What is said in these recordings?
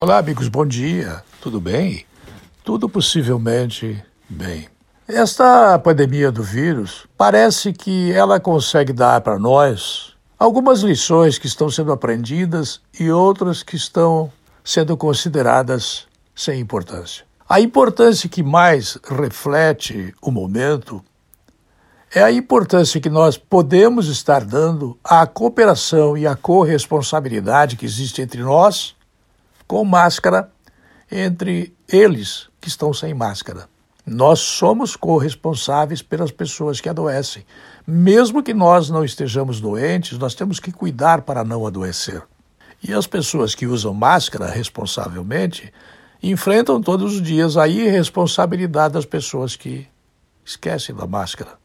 Olá, amigos, bom dia. Tudo bem? Tudo possivelmente bem. Esta pandemia do vírus parece que ela consegue dar para nós algumas lições que estão sendo aprendidas e outras que estão sendo consideradas sem importância. A importância que mais reflete o momento é a importância que nós podemos estar dando à cooperação e à corresponsabilidade que existe entre nós com máscara entre eles que estão sem máscara. Nós somos corresponsáveis pelas pessoas que adoecem. Mesmo que nós não estejamos doentes, nós temos que cuidar para não adoecer. E as pessoas que usam máscara responsavelmente enfrentam todos os dias a irresponsabilidade das pessoas que esquecem da máscara.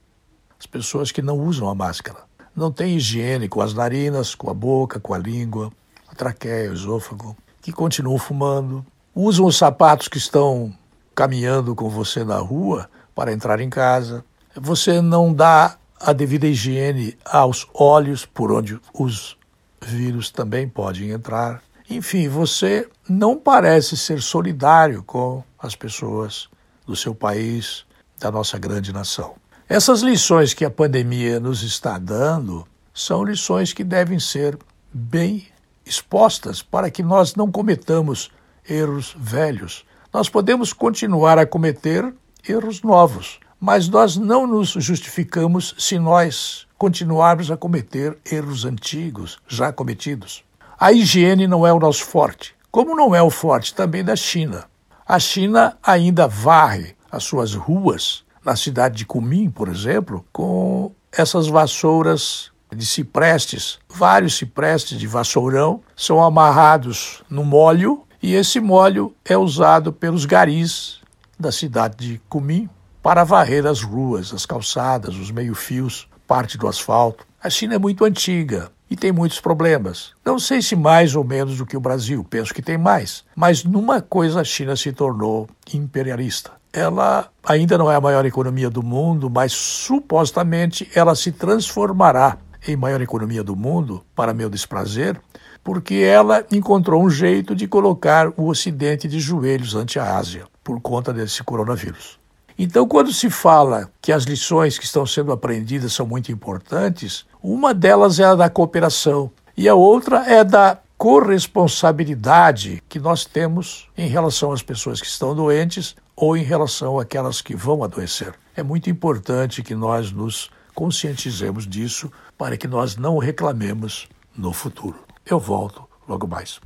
As pessoas que não usam a máscara. Não têm higiene com as narinas, com a boca, com a língua, a traqueia, o esôfago que continuam fumando, usam os sapatos que estão caminhando com você na rua para entrar em casa. Você não dá a devida higiene aos olhos, por onde os vírus também podem entrar. Enfim, você não parece ser solidário com as pessoas do seu país, da nossa grande nação. Essas lições que a pandemia nos está dando são lições que devem ser bem expostas para que nós não cometamos erros velhos. Nós podemos continuar a cometer erros novos, mas nós não nos justificamos se nós continuarmos a cometer erros antigos já cometidos. A higiene não é o nosso forte, como não é o forte também da China. A China ainda varre as suas ruas, na cidade de Kunming, por exemplo, com essas vassouras de ciprestes, vários ciprestes de vassourão, são amarrados no molho e esse molho é usado pelos garis da cidade de Cumim para varrer as ruas, as calçadas, os meio-fios, parte do asfalto. A China é muito antiga e tem muitos problemas. Não sei se mais ou menos do que o Brasil, penso que tem mais. Mas numa coisa a China se tornou imperialista. Ela ainda não é a maior economia do mundo, mas supostamente ela se transformará em maior economia do mundo, para meu desprazer, porque ela encontrou um jeito de colocar o Ocidente de joelhos ante a Ásia, por conta desse coronavírus. Então, quando se fala que as lições que estão sendo aprendidas são muito importantes, uma delas é a da cooperação e a outra é da corresponsabilidade que nós temos em relação às pessoas que estão doentes ou em relação àquelas que vão adoecer. É muito importante que nós nos conscientizemos disso para que nós não reclamemos no futuro. Eu volto logo mais.